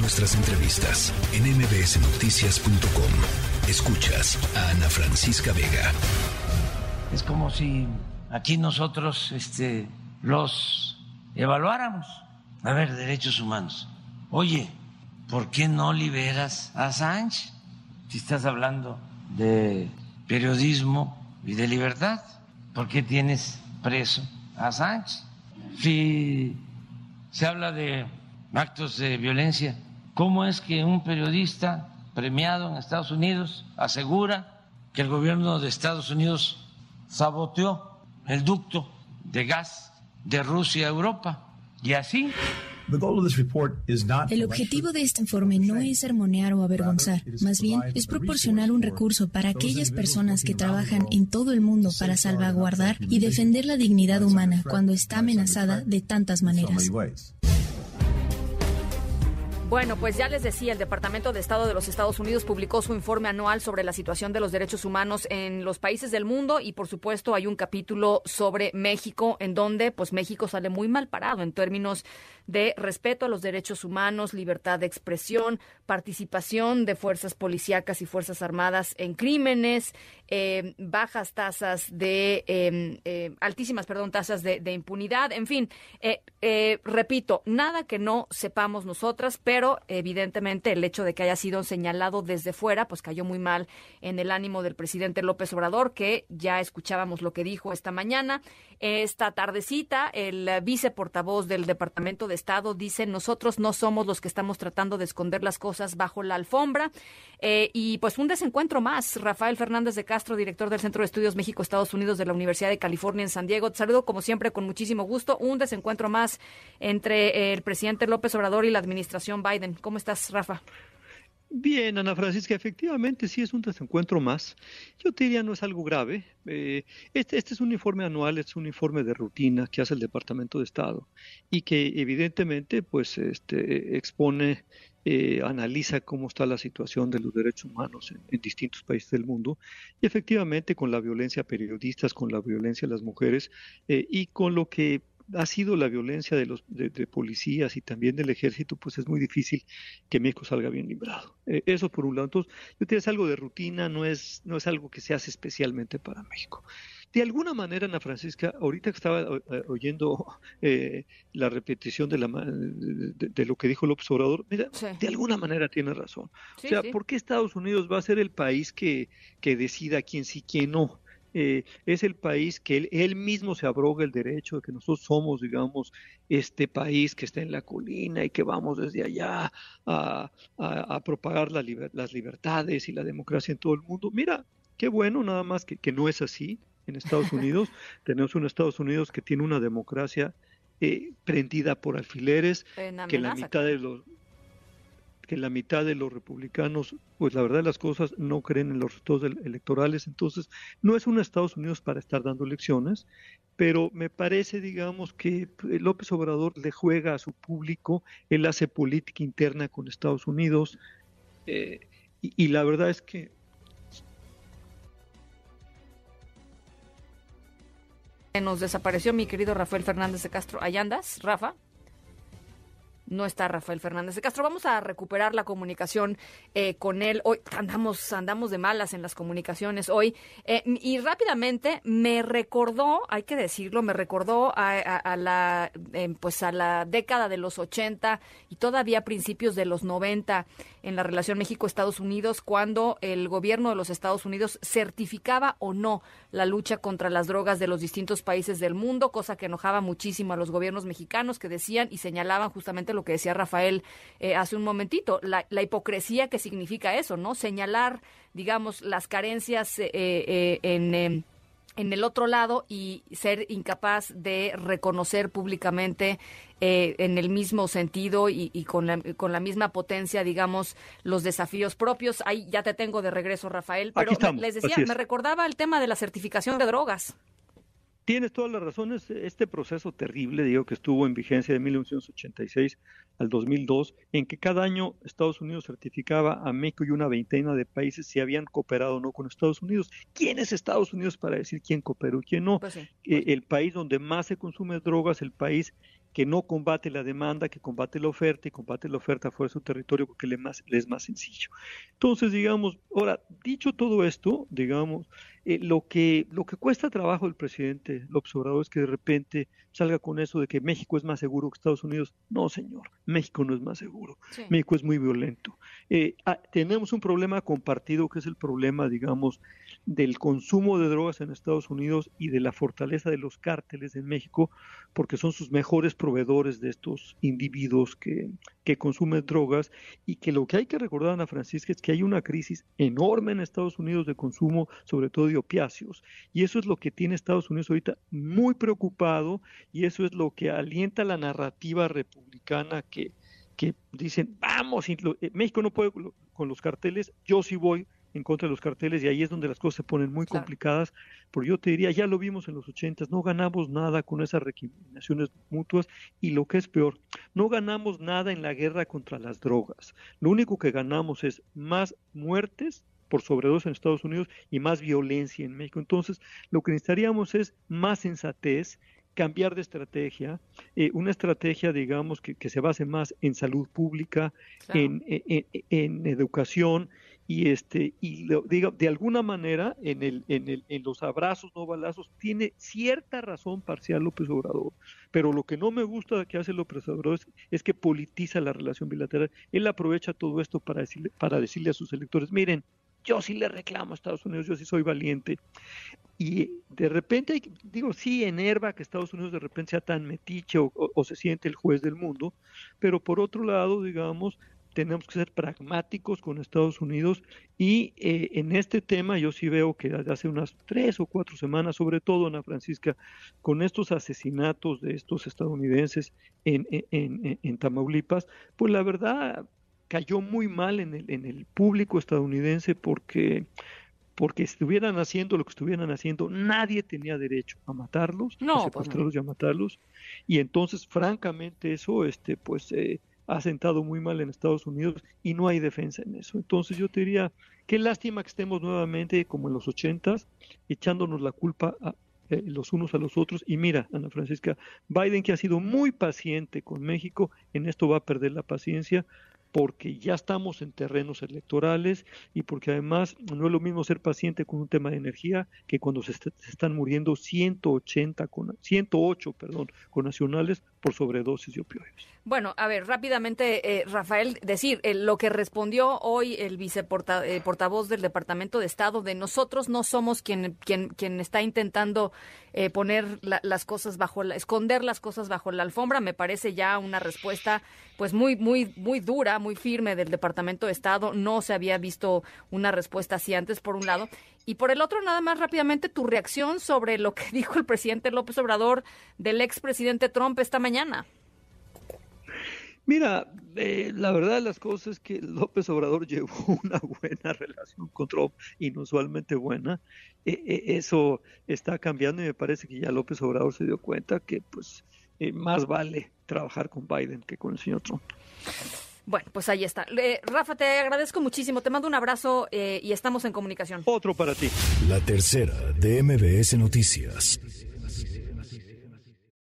Nuestras entrevistas en mbsnoticias.com. Escuchas a Ana Francisca Vega. Es como si aquí nosotros este, los evaluáramos. A ver, derechos humanos. Oye, ¿por qué no liberas a Sánchez? Si estás hablando de periodismo y de libertad, ¿por qué tienes preso a Sánchez? Si se habla de actos de violencia, ¿cómo es que un periodista premiado en Estados Unidos asegura que el gobierno de Estados Unidos saboteó el ducto de gas de Rusia a Europa? Y así el objetivo de este informe no es sermonear o avergonzar, más bien es proporcionar un recurso para aquellas personas que trabajan en todo el mundo para salvaguardar y defender la dignidad humana cuando está amenazada de tantas maneras. Bueno, pues ya les decía, el Departamento de Estado de los Estados Unidos publicó su informe anual sobre la situación de los derechos humanos en los países del mundo y por supuesto hay un capítulo sobre México en donde pues México sale muy mal parado en términos de respeto a los derechos humanos, libertad de expresión, participación de fuerzas policíacas y fuerzas armadas en crímenes, eh, bajas tasas de, em, eh, altísimas, perdón, tasas de, impunidad, en fin, eh, repito, nada que no sepamos nosotras, pero evidentemente el hecho de que haya sido señalado desde fuera, pues cayó muy mal en el ánimo del presidente López Obrador, que ya escuchábamos lo que dijo esta mañana. Esta tardecita, el viceportavoz del Departamento de Estado dice, nosotros no somos los que estamos tratando de esconder las cosas bajo la alfombra. Eh, y pues un desencuentro más. Rafael Fernández de Castro, director del Centro de Estudios México-Estados Unidos de la Universidad de California en San Diego. Te saludo como siempre con muchísimo gusto. Un desencuentro más entre el presidente López Obrador y la administración Biden. ¿Cómo estás, Rafa? Bien, Ana Francisca, efectivamente sí es un desencuentro más. Yo te diría no es algo grave. Eh, este, este es un informe anual, es un informe de rutina que hace el Departamento de Estado y que evidentemente pues este, expone, eh, analiza cómo está la situación de los derechos humanos en, distintos países del mundo y efectivamente con la violencia a periodistas, con la violencia a las mujeres eh, y con lo que ha sido la violencia de los de, policías y también del ejército, pues es muy difícil que México salga bien librado. Eh, eso por un lado. Entonces, yo te es algo de rutina, no es, no es algo que se hace especialmente para México. De alguna manera, Ana Francisca, ahorita que estaba eh, oyendo eh, la repetición de, la, de, lo que dijo López Obrador, mira, de alguna manera tiene razón. o sea, ¿por qué Estados Unidos va a ser el país que, que decida quién sí, quién no? Eh, es el país que él, mismo se abroga el derecho de que nosotros somos, digamos, este país que está en la colina y que vamos desde allá a, propagar las libertades y la democracia en todo el mundo. Mira, qué bueno, nada más que, que no es así en Estados Unidos. Tenemos un Estados Unidos que tiene una democracia eh, prendida por alfileres, que la mitad de los que la mitad de los republicanos, pues la verdad de las cosas, no creen en los resultados electorales. Entonces, no es un Estados Unidos para estar dando elecciones, pero me parece, digamos, que eh, López Obrador le juega a su público, él hace política interna con Estados Unidos, eh, y, la verdad es que nos desapareció mi querido Rafael Fernández de Castro. ¿Allá andas, Rafa? No está Rafael Fernández de Castro. Vamos a recuperar la comunicación eh, con él. Hoy andamos, andamos de malas en las comunicaciones hoy. Eh, y rápidamente me recordó, hay que decirlo, me recordó a, la, eh, pues a la década de los 80 y todavía principios de los 90 en la relación México-Estados Unidos, cuando el gobierno de los Estados Unidos certificaba o no la lucha contra las drogas de los distintos países del mundo, cosa que enojaba muchísimo a los gobiernos mexicanos que decían y señalaban justamente lo que decía Rafael eh, hace un momentito, la, hipocresía que significa eso, ¿no? Señalar, digamos, las carencias eh, eh, en em, en el otro lado y ser incapaz de reconocer públicamente en el mismo sentido y, con, la, con, la, misma potencia, digamos, los desafíos propios. Ahí ya te tengo de regreso, Rafael, pero les decía, me recordaba el tema de la certificación de drogas. Tienes todas las razones. Este proceso terrible, digo, que estuvo en vigencia de 1986 al 2002, en que cada año Estados Unidos certificaba a México y una veintena de países si habían cooperado o no con Estados Unidos. ¿Quién es Estados Unidos para decir quién cooperó y quién no? Pues eh, pues el país donde más se consume drogas, el país que no combate la demanda, que combate la oferta y combate la oferta fuera de su territorio porque le, más, le es más sencillo. Entonces, digamos, ahora, dicho todo esto, digamos, eh, lo, que, lo que cuesta trabajo el presidente López Obrador es que de repente salga con eso de que México es más seguro que Estados Unidos. No, señor, México no es más seguro. México es muy violento. Eh, ah, tenemos un problema compartido que es el problema, digamos, del consumo de drogas en Estados Unidos y de la fortaleza de los cárteles en México, porque son sus mejores proveedores de estos individuos que, que consumen drogas y que lo que hay que recordar, Ana Francisca, es que hay una crisis enorme en Estados Unidos de consumo, sobre todo de opiáceos, y eso es lo que tiene Estados Unidos ahorita muy preocupado y eso es lo que alienta la narrativa republicana que, que dicen, vamos, eh, México no puede con los carteles, yo sí voy en contra de los carteles y ahí es donde las cosas se ponen muy complicadas, porque yo te diría, ya lo vimos en los ochentas, no ganamos nada con esas recriminaciones mutuas y lo que es peor, no ganamos nada en la guerra contra las drogas, lo único que ganamos es más muertes por sobredosis en Estados Unidos y más violencia en México. Entonces, lo que necesitaríamos es más sensatez, cambiar de estrategia, eh, una estrategia, digamos, que, se base más en salud pública, en, en, educación y este y diga, de alguna manera en el, en el en los abrazos no balazos tiene cierta razón parcial López Obrador pero lo que no me gusta que hace López Obrador es, que politiza la relación bilateral. Él aprovecha todo esto para decirle para decirle a sus electores miren yo sí le reclamo a Estados Unidos yo sí soy valiente y de repente digo sí enerva que Estados Unidos de repente sea tan metiche o se siente el juez del mundo pero por otro lado digamos tenemos que ser pragmáticos con Estados Unidos y eh, en este tema yo sí veo que desde hace unas tres o cuatro semanas, sobre todo Ana Francisca, con estos asesinatos de estos estadounidenses en, en, en, Tamaulipas, pues la verdad cayó muy mal en el, en el público estadounidense porque porque estuvieran haciendo lo que estuvieran haciendo, nadie tenía derecho a matarlos, a pues secuestrarlos y a matarlos, y entonces, francamente, eso, este, pues, eh, ha sentado muy mal en Estados Unidos y no hay defensa en eso. Entonces yo te diría, qué lástima que estemos nuevamente como en los ochentas, echándonos la culpa a, eh, los unos a los otros. Y mira, Ana Francisca, Biden que ha sido muy paciente con México, en esto va a perder la paciencia porque ya estamos en terrenos electorales y porque además no es lo mismo ser paciente con un tema de energía que cuando se, están muriendo 180 con 108, perdón, con nacionales por sobredosis de opioides. Bueno, a ver, rápidamente, eh, Rafael, decir eh, lo que respondió hoy el viceportavoz eh, del Departamento de Estado de nosotros no somos quien quien quien está intentando poner las cosas bajo la, esconder las cosas bajo la alfombra, me parece ya una respuesta pues muy muy muy dura, muy firme del Departamento de Estado. No se había visto una respuesta así antes por un lado y por el otro, nada más rápidamente, tu reacción sobre lo que dijo el presidente López Obrador del expresidente Trump esta mañana. Mira, eh, la verdad de las cosas es que López Obrador llevó una buena relación con Trump, inusualmente buena. E, e, eso está cambiando y me parece que ya López Obrador se dio cuenta que pues eh, más vale trabajar con Biden que con el señor Trump. Bueno, pues ahí está. Rafa, te agradezco muchísimo. Te mando un abrazo eh, y estamos en comunicación. Otro para ti. La tercera de MBS Noticias.